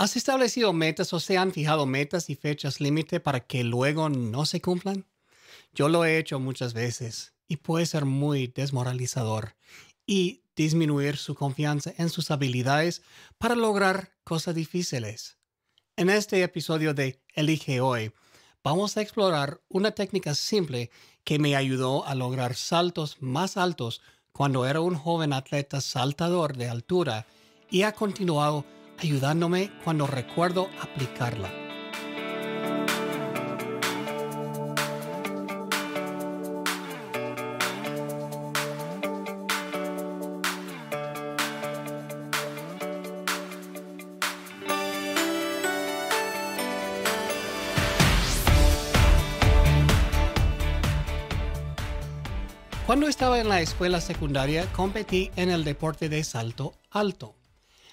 ¿Has establecido metas o se han fijado metas y fechas límite para que luego no se cumplan? Yo lo he hecho muchas veces y puede ser muy desmoralizador y disminuir su confianza en sus habilidades para lograr cosas difíciles. En este episodio de Elige hoy, vamos a explorar una técnica simple que me ayudó a lograr saltos más altos cuando era un joven atleta saltador de altura y ha continuado ayudándome cuando recuerdo aplicarla. Cuando estaba en la escuela secundaria competí en el deporte de salto alto.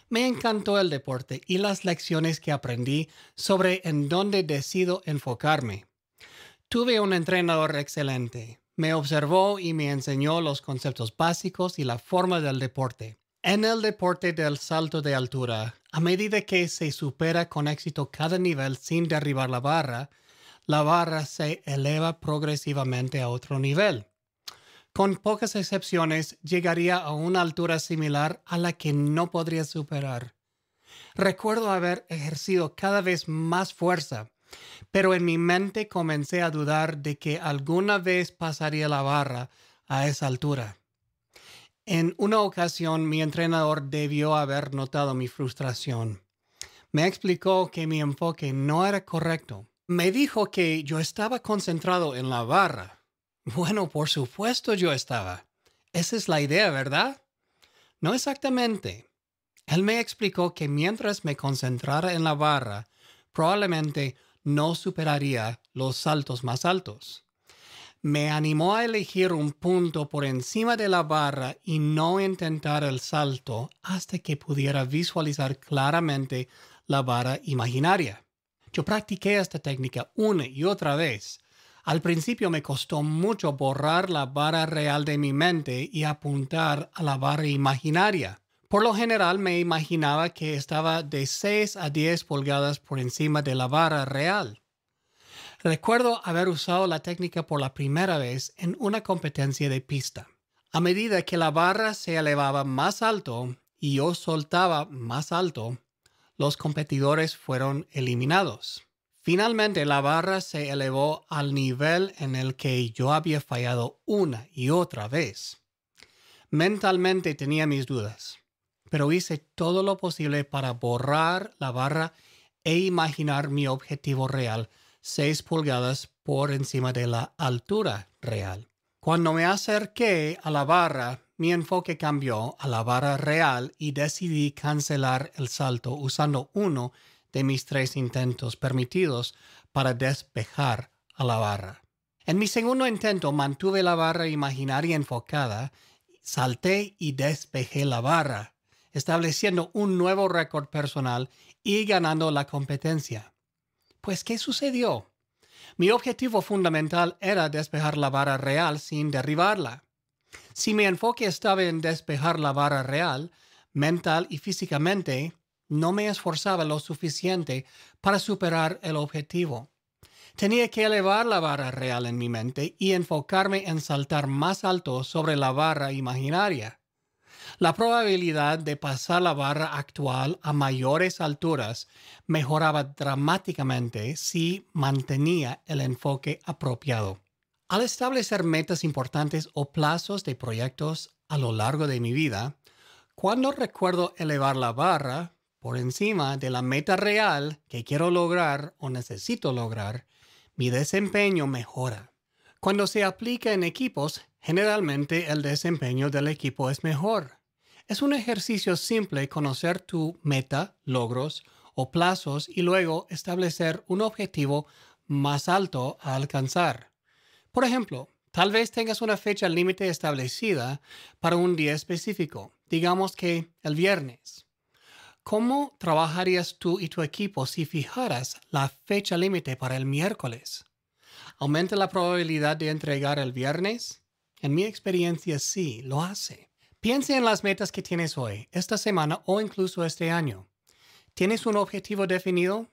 Me encantó el deporte y las lecciones que aprendí sobre en dónde decido enfocarme. Tuve un entrenador excelente. Me observó y me enseñó los conceptos básicos y la forma del deporte. En el deporte del salto de altura, a medida que se supera con éxito cada nivel sin derribar la barra, la barra se eleva progresivamente a otro nivel con pocas excepciones, llegaría a una altura similar a la que no podría superar. Recuerdo haber ejercido cada vez más fuerza, pero en mi mente comencé a dudar de que alguna vez pasaría la barra a esa altura. En una ocasión mi entrenador debió haber notado mi frustración. Me explicó que mi enfoque no era correcto. Me dijo que yo estaba concentrado en la barra, bueno, por supuesto yo estaba. Esa es la idea, ¿verdad? No exactamente. Él me explicó que mientras me concentrara en la barra, probablemente no superaría los saltos más altos. Me animó a elegir un punto por encima de la barra y no intentar el salto hasta que pudiera visualizar claramente la barra imaginaria. Yo practiqué esta técnica una y otra vez al principio me costó mucho borrar la vara real de mi mente y apuntar a la vara imaginaria. Por lo general me imaginaba que estaba de 6 a 10 pulgadas por encima de la vara real. Recuerdo haber usado la técnica por la primera vez en una competencia de pista. A medida que la barra se elevaba más alto y yo soltaba más alto, los competidores fueron eliminados. Finalmente la barra se elevó al nivel en el que yo había fallado una y otra vez. Mentalmente tenía mis dudas, pero hice todo lo posible para borrar la barra e imaginar mi objetivo real, 6 pulgadas por encima de la altura real. Cuando me acerqué a la barra, mi enfoque cambió a la barra real y decidí cancelar el salto usando uno de mis tres intentos permitidos para despejar a la barra. En mi segundo intento mantuve la barra imaginaria enfocada, salté y despejé la barra, estableciendo un nuevo récord personal y ganando la competencia. Pues, ¿qué sucedió? Mi objetivo fundamental era despejar la barra real sin derribarla. Si mi enfoque estaba en despejar la barra real, mental y físicamente, no me esforzaba lo suficiente para superar el objetivo. Tenía que elevar la barra real en mi mente y enfocarme en saltar más alto sobre la barra imaginaria. La probabilidad de pasar la barra actual a mayores alturas mejoraba dramáticamente si mantenía el enfoque apropiado. Al establecer metas importantes o plazos de proyectos a lo largo de mi vida, cuando recuerdo elevar la barra, por encima de la meta real que quiero lograr o necesito lograr, mi desempeño mejora. Cuando se aplica en equipos, generalmente el desempeño del equipo es mejor. Es un ejercicio simple conocer tu meta, logros o plazos y luego establecer un objetivo más alto a alcanzar. Por ejemplo, tal vez tengas una fecha límite establecida para un día específico, digamos que el viernes. ¿Cómo trabajarías tú y tu equipo si fijaras la fecha límite para el miércoles? ¿Aumenta la probabilidad de entregar el viernes? En mi experiencia sí, lo hace. Piense en las metas que tienes hoy, esta semana o incluso este año. ¿Tienes un objetivo definido?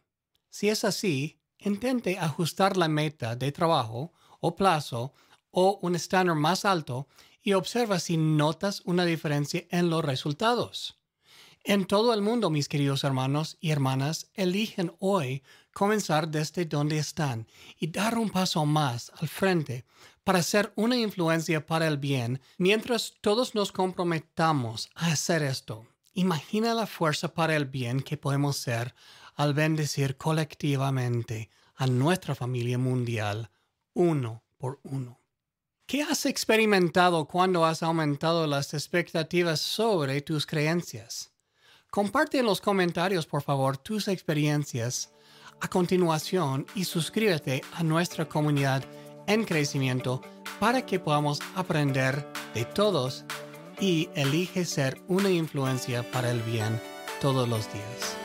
Si es así, intente ajustar la meta de trabajo o plazo o un estándar más alto y observa si notas una diferencia en los resultados. En todo el mundo, mis queridos hermanos y hermanas, eligen hoy comenzar desde donde están y dar un paso más al frente para ser una influencia para el bien mientras todos nos comprometamos a hacer esto. Imagina la fuerza para el bien que podemos ser al bendecir colectivamente a nuestra familia mundial uno por uno. ¿Qué has experimentado cuando has aumentado las expectativas sobre tus creencias? Comparte en los comentarios, por favor, tus experiencias a continuación y suscríbete a nuestra comunidad en crecimiento para que podamos aprender de todos y elige ser una influencia para el bien todos los días.